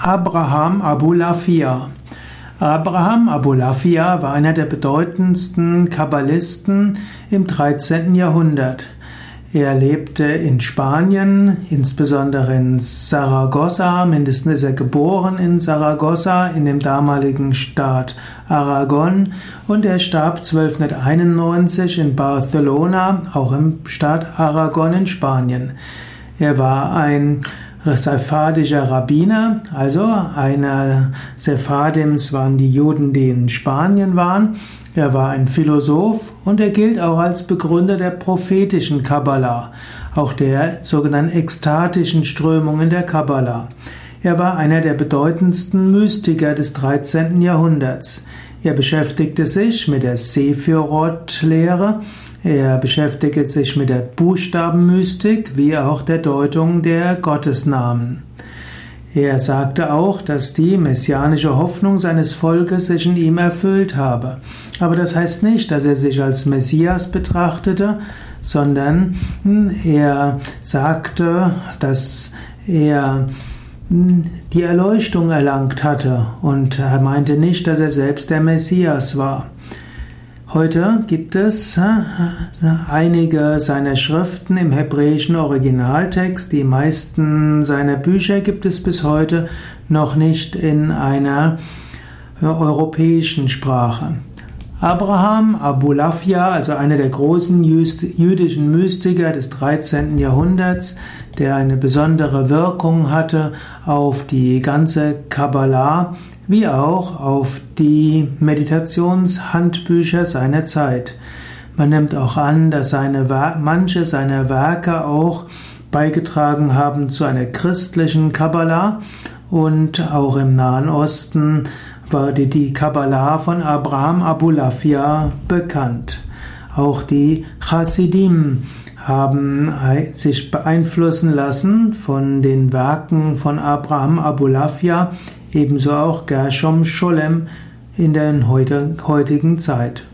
Abraham Abulafia. Abraham Abulafia war einer der bedeutendsten Kabbalisten im 13. Jahrhundert. Er lebte in Spanien, insbesondere in Saragossa. Mindestens ist er geboren in Saragossa, in dem damaligen Staat Aragon. Und er starb 1291 in Barcelona, auch im Staat Aragon in Spanien. Er war ein sephardischer Rabbiner, also einer Sephardims waren die Juden, die in Spanien waren. Er war ein Philosoph und er gilt auch als Begründer der prophetischen Kabbalah, auch der sogenannten ekstatischen Strömungen der Kabbalah. Er war einer der bedeutendsten Mystiker des 13. Jahrhunderts. Er beschäftigte sich mit der Sephirot-Lehre er beschäftigte sich mit der Buchstabenmystik wie auch der Deutung der Gottesnamen. Er sagte auch, dass die messianische Hoffnung seines Volkes sich in ihm erfüllt habe. Aber das heißt nicht, dass er sich als Messias betrachtete, sondern er sagte, dass er die Erleuchtung erlangt hatte und er meinte nicht, dass er selbst der Messias war. Heute gibt es äh, einige seiner Schriften im hebräischen Originaltext. Die meisten seiner Bücher gibt es bis heute noch nicht in einer europäischen Sprache. Abraham Abulafia, also einer der großen jüdischen Mystiker des 13. Jahrhunderts, der eine besondere Wirkung hatte auf die ganze Kabbalah, wie auch auf die Meditationshandbücher seiner Zeit. Man nimmt auch an, dass seine, manche seiner Werke auch beigetragen haben zu einer christlichen Kabbalah und auch im Nahen Osten war die, die Kabbalah von Abraham Abulafia bekannt. Auch die Chassidim haben sich beeinflussen lassen von den Werken von Abraham Abulafia, ebenso auch Gershom Scholem in der heutigen Zeit.